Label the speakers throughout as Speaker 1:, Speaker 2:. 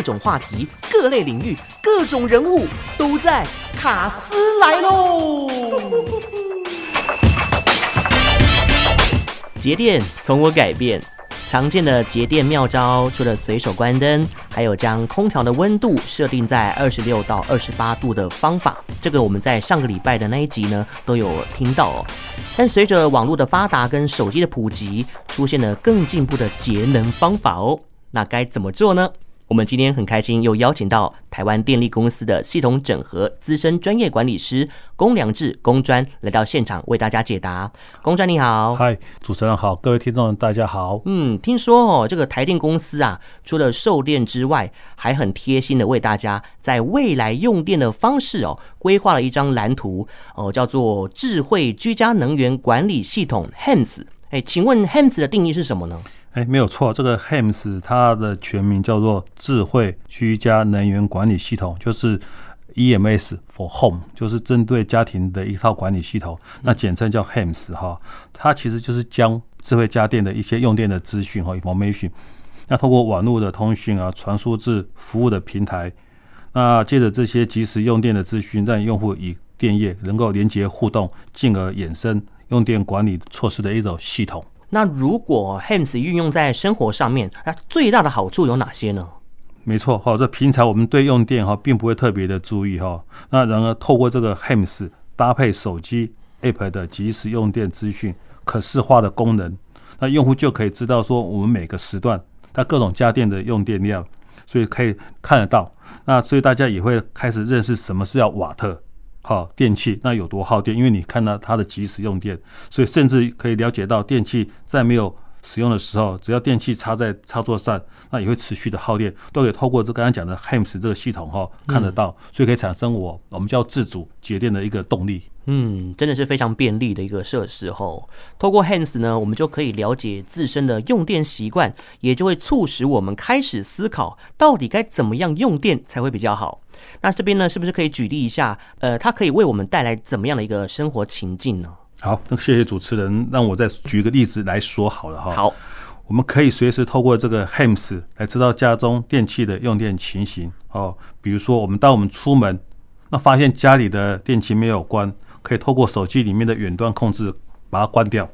Speaker 1: 各种话题、各类领域、各种人物都在卡斯来喽！节电从我改变。常见的节电妙招，除了随手关灯，还有将空调的温度设定在二十六到二十八度的方法。这个我们在上个礼拜的那一集呢都有听到哦。但随着网络的发达跟手机的普及，出现了更进步的节能方法哦。那该怎么做呢？我们今天很开心，又邀请到台湾电力公司的系统整合资深专业管理师龚良志龚专来到现场为大家解答。龚专你好，
Speaker 2: 嗨，主持人好，各位听众大家好。
Speaker 1: 嗯，听说哦，这个台电公司啊，除了售电之外，还很贴心的为大家在未来用电的方式哦，规划了一张蓝图哦，叫做智慧居家能源管理系统 HEMS。哎，请问 HEMS 的定义是什么呢？
Speaker 2: 哎，没有错，这个 HEMS 它的全名叫做智慧居家能源管理系统，就是 EMS for Home，就是针对家庭的一套管理系统，那简称叫 HEMS 哈。它其实就是将智慧家电的一些用电的资讯和 information，那通过网络的通讯啊，传输至服务的平台，那借着这些即时用电的资讯，让用户与电业能够连接互动，进而衍生用电管理措施的一种系统。
Speaker 1: 那如果 HEMS 运用在生活上面，那最大的好处有哪些呢？
Speaker 2: 没错，哈，这平常我们对用电哈并不会特别的注意哈，那然而透过这个 HEMS 搭配手机 App 的即时用电资讯可视化的功能，那用户就可以知道说我们每个时段它各种家电的用电量，所以可以看得到。那所以大家也会开始认识什么是要瓦特。好，电器那有多耗电？因为你看到它的即时用电，所以甚至可以了解到电器在没有使用的时候，只要电器插在插座上，那也会持续的耗电，都可以透过这刚刚讲的 HEMS 这个系统哈看得到，所以可以产生我我们叫自主节电的一个动力。
Speaker 1: 嗯，真的是非常便利的一个设施吼。透过 HEMS 呢，我们就可以了解自身的用电习惯，也就会促使我们开始思考，到底该怎么样用电才会比较好。那这边呢，是不是可以举例一下？呃，它可以为我们带来怎么样的一个生活情境呢？
Speaker 2: 好，那谢谢主持人，让我再举个例子来说好了哈。
Speaker 1: 好，
Speaker 2: 我们可以随时透过这个 HEMS 来知道家中电器的用电情形哦。比如说，我们当我们出门，那发现家里的电器没有关，可以透过手机里面的远端控制把它关掉。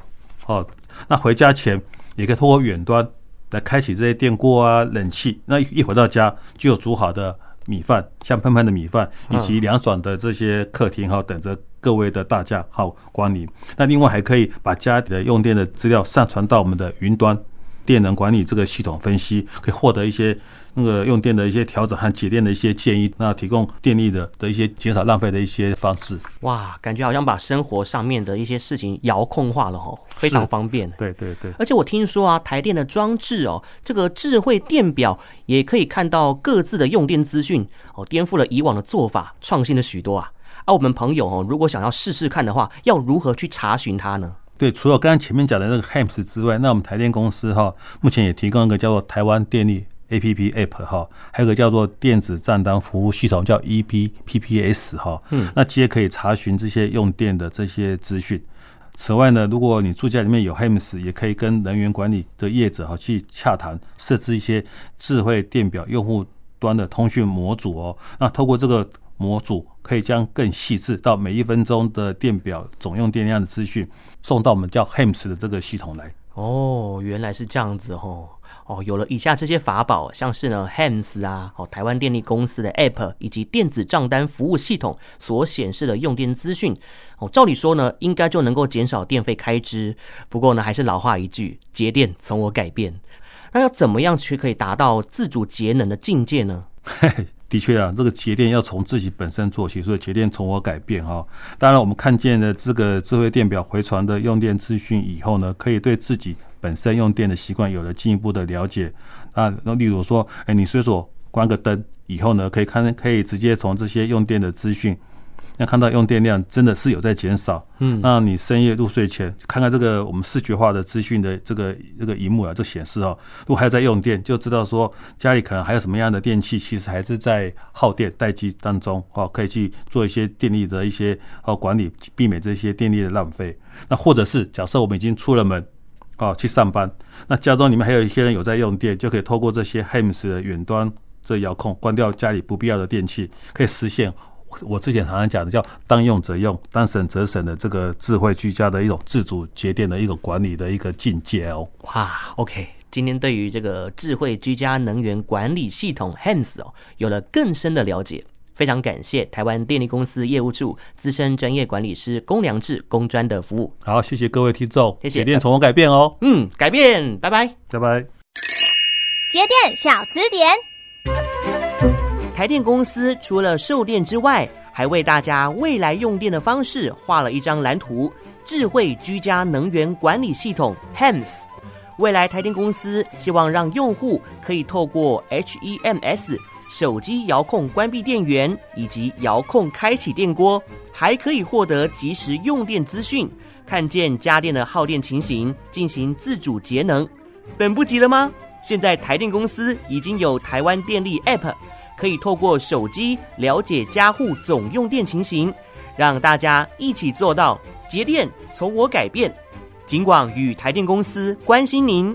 Speaker 2: 哦，那回家前也可以透过远端来开启这些电锅啊、冷气。那一回到家就有煮好的。米饭，香喷喷的米饭，以及凉爽的这些客厅哈，等着各位的大驾好光临。那另外还可以把家里的用电的资料上传到我们的云端电能管理这个系统分析，可以获得一些那个用电的一些调整和节电的一些建议，那提供电力的的一些减少浪费的一些方式。
Speaker 1: 哇，感觉好像把生活上面的一些事情遥控化了哦，非常方便。
Speaker 2: 对对对，
Speaker 1: 而且我听说啊，台电的装置哦，这个智慧电表也可以看到各自的用电资讯哦，颠覆了以往的做法，创新了许多啊。而、啊、我们朋友哦，如果想要试试看的话，要如何去查询它呢？
Speaker 2: 对，除了刚刚前面讲的那个 HEMS 之外，那我们台电公司哈，目前也提供一个叫做台湾电力 APP App 哈，还有一个叫做电子账单服务系统叫 EPPPS 哈，嗯，那皆可以查询这些用电的这些资讯。此外呢，如果你住家里面有 HEMS，也可以跟能源管理的业者哈去洽谈，设置一些智慧电表用户端的通讯模组哦。那透过这个。模组可以将更细致到每一分钟的电表总用电量的资讯送到我们叫 HEMS 的这个系统来。
Speaker 1: 哦，原来是这样子哦。哦，有了以下这些法宝，像是呢 HEMS 啊，哦台湾电力公司的 App 以及电子账单服务系统所显示的用电资讯，哦，照理说呢，应该就能够减少电费开支。不过呢，还是老话一句，节电从我改变。那要怎么样去可以达到自主节能的境界呢？
Speaker 2: 嘿嘿，的确啊，这个节电要从自己本身做起，所以节电从我改变哈。当然，我们看见了这个智慧电表回传的用电资讯以后呢，可以对自己本身用电的习惯有了进一步的了解啊。那例如说，哎，你随手关个灯以后呢，可以看，可以直接从这些用电的资讯。那看到用电量真的是有在减少，嗯，那你深夜入睡前看看这个我们视觉化的资讯的这个这个荧幕啊，这显示哦，如果还在用电，就知道说家里可能还有什么样的电器，其实还是在耗电待机当中哦，可以去做一些电力的一些哦管理，避免这些电力的浪费。那或者是假设我们已经出了门哦去上班，那家中里面还有一些人有在用电，就可以透过这些 HEMS 的远端这遥控，关掉家里不必要的电器，可以实现我之前常常讲的叫当用则用，当省则省的这个智慧居家的一种自主节电的一种管理的一个境界哦。
Speaker 1: 哇，OK，今天对于这个智慧居家能源管理系统 HEMS 哦，有了更深的了解。非常感谢台湾电力公司业务处资深专业管理师龚良志公专的服务。
Speaker 2: 好，谢谢各位听众，
Speaker 1: 谢谢。
Speaker 2: 节电从我改变哦。
Speaker 1: 嗯，改变，拜拜，
Speaker 2: 拜拜。
Speaker 3: 节电小词典。
Speaker 1: 台电公司除了售电之外，还为大家未来用电的方式画了一张蓝图——智慧居家能源管理系统 HEMS。未来台电公司希望让用户可以透过 HEMS。手机遥控关闭电源以及遥控开启电锅，还可以获得即时用电资讯，看见家电的耗电情形，进行自主节能。等不及了吗？现在台电公司已经有台湾电力 App，可以透过手机了解家户总用电情形，让大家一起做到节电从我改变。尽管与台电公司关心您。